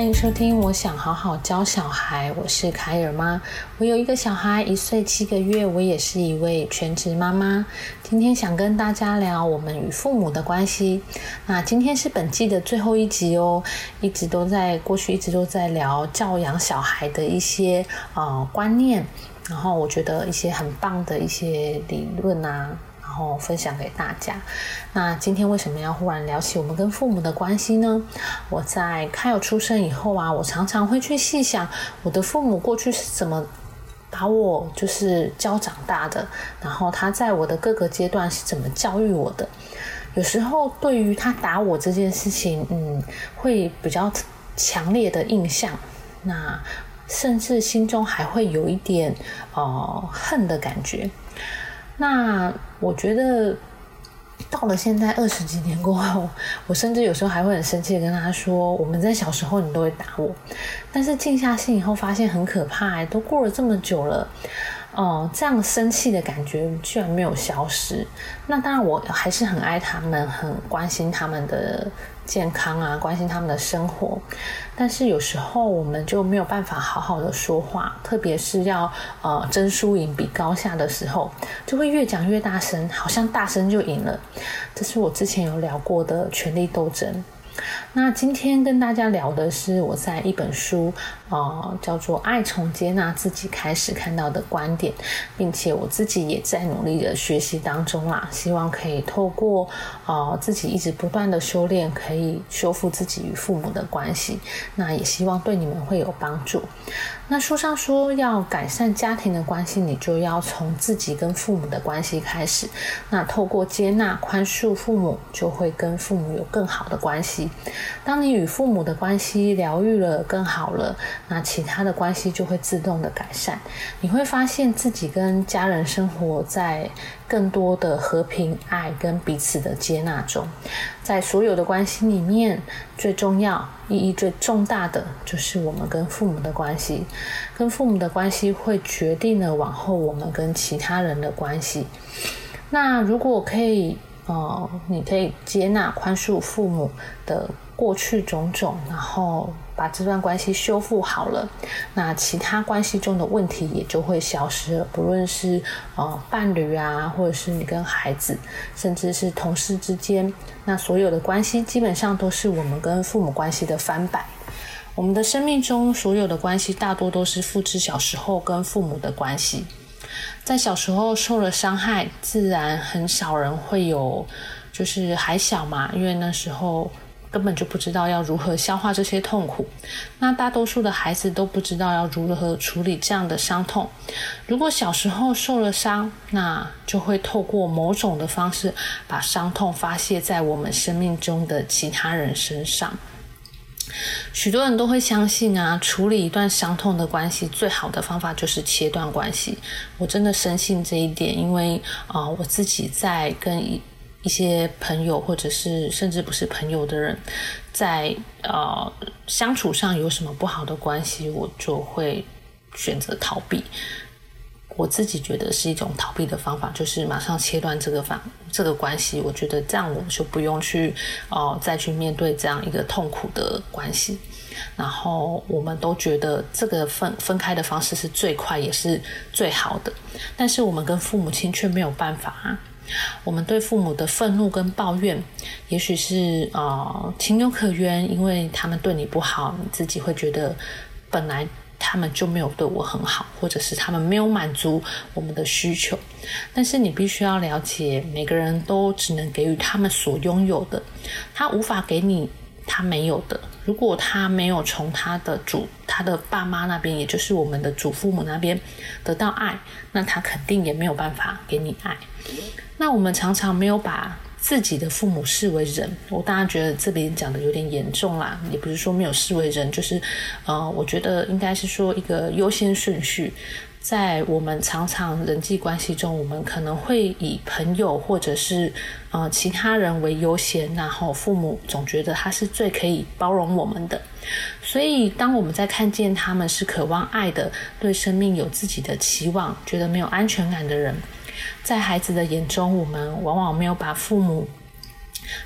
欢迎收听。我想好好教小孩，我是凯尔妈。我有一个小孩，一岁七个月，我也是一位全职妈妈。今天想跟大家聊我们与父母的关系。那今天是本季的最后一集哦，一直都在过去，一直都在聊教养小孩的一些呃观念，然后我觉得一些很棒的一些理论啊。然后分享给大家。那今天为什么要忽然聊起我们跟父母的关系呢？我在开有出生以后啊，我常常会去细想我的父母过去是怎么把我就是教长大的，然后他在我的各个阶段是怎么教育我的。有时候对于他打我这件事情，嗯，会比较强烈的印象，那甚至心中还会有一点呃恨的感觉。那我觉得到了现在二十几年过后，我甚至有时候还会很生气的跟他说：“我们在小时候你都会打我。”但是静下心以后，发现很可怕，都过了这么久了，哦，这样生气的感觉居然没有消失。那当然，我还是很爱他们，很关心他们的。健康啊，关心他们的生活，但是有时候我们就没有办法好好的说话，特别是要呃争输赢比高下的时候，就会越讲越大声，好像大声就赢了。这是我之前有聊过的权力斗争。那今天跟大家聊的是我在一本书，呃，叫做《爱从接纳自己开始》看到的观点，并且我自己也在努力的学习当中啦，希望可以透过呃自己一直不断的修炼，可以修复自己与父母的关系。那也希望对你们会有帮助。那书上说要改善家庭的关系，你就要从自己跟父母的关系开始。那透过接纳、宽恕父母，就会跟父母有更好的关系。当你与父母的关系疗愈了、更好了，那其他的关系就会自动的改善。你会发现自己跟家人生活在更多的和平、爱跟彼此的接纳中。在所有的关系里面，最重要、意义最重大的就是我们跟父母的关系。跟父母的关系会决定了往后我们跟其他人的关系。那如果可以。哦，你可以接纳、宽恕父母的过去种种，然后把这段关系修复好了，那其他关系中的问题也就会消失了。不论是呃伴侣啊，或者是你跟孩子，甚至是同事之间，那所有的关系基本上都是我们跟父母关系的翻版。我们的生命中所有的关系大多都是复制小时候跟父母的关系。在小时候受了伤害，自然很少人会有，就是还小嘛，因为那时候根本就不知道要如何消化这些痛苦。那大多数的孩子都不知道要如何处理这样的伤痛。如果小时候受了伤，那就会透过某种的方式把伤痛发泄在我们生命中的其他人身上。许多人都会相信啊，处理一段伤痛的关系，最好的方法就是切断关系。我真的深信这一点，因为啊，我自己在跟一一些朋友，或者是甚至不是朋友的人，在呃相处上有什么不好的关系，我就会选择逃避。我自己觉得是一种逃避的方法，就是马上切断这个方这个关系。我觉得这样我们就不用去哦再去面对这样一个痛苦的关系。然后我们都觉得这个分分开的方式是最快也是最好的。但是我们跟父母亲却没有办法。我们对父母的愤怒跟抱怨，也许是呃情有可原，因为他们对你不好，你自己会觉得本来。他们就没有对我很好，或者是他们没有满足我们的需求。但是你必须要了解，每个人都只能给予他们所拥有的，他无法给你他没有的。如果他没有从他的主、他的爸妈那边，也就是我们的祖父母那边得到爱，那他肯定也没有办法给你爱。那我们常常没有把。自己的父母视为人，我当然觉得这边讲的有点严重啦，也不是说没有视为人，就是，呃，我觉得应该是说一个优先顺序，在我们常常人际关系中，我们可能会以朋友或者是呃其他人为优先，然后父母总觉得他是最可以包容我们的，所以当我们在看见他们是渴望爱的，对生命有自己的期望，觉得没有安全感的人。在孩子的眼中，我们往往没有把父母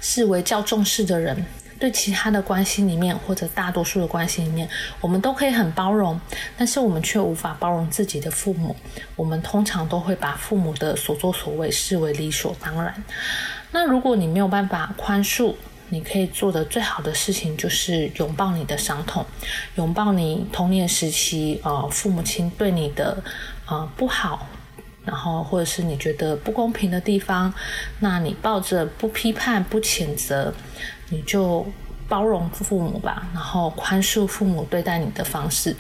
视为较重视的人。对其他的关系里面，或者大多数的关系里面，我们都可以很包容，但是我们却无法包容自己的父母。我们通常都会把父母的所作所为视为理所当然。那如果你没有办法宽恕，你可以做的最好的事情就是拥抱你的伤痛，拥抱你童年时期呃父母亲对你的呃不好，然后或者是你觉得不公平的地方，那你抱着不批判不谴责，你就。包容父母吧，然后宽恕父母对待你的方式，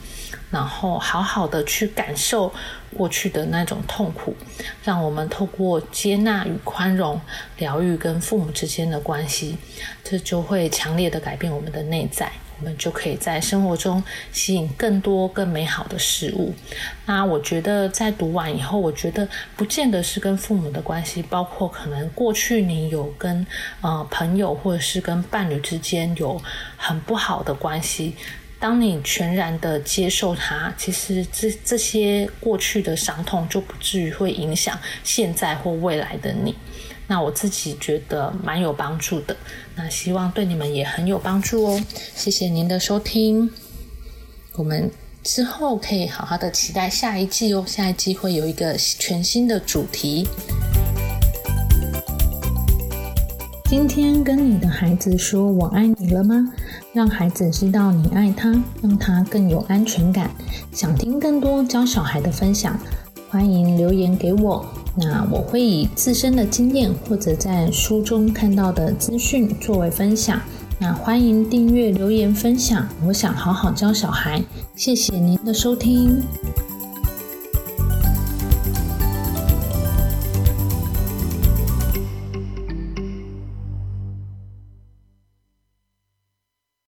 然后好好的去感受过去的那种痛苦，让我们透过接纳与宽容，疗愈跟父母之间的关系，这就会强烈的改变我们的内在。我们就可以在生活中吸引更多更美好的事物。那我觉得在读完以后，我觉得不见得是跟父母的关系，包括可能过去你有跟呃朋友或者是跟伴侣之间有很不好的关系。当你全然的接受它，其实这这些过去的伤痛就不至于会影响现在或未来的你。那我自己觉得蛮有帮助的，那希望对你们也很有帮助哦。谢谢您的收听，我们之后可以好好的期待下一季哦。下一季会有一个全新的主题。今天跟你的孩子说我爱你了吗？让孩子知道你爱他，让他更有安全感。想听更多教小孩的分享，欢迎留言给我。那我会以自身的经验或者在书中看到的资讯作为分享。那欢迎订阅、留言、分享。我想好好教小孩。谢谢您的收听。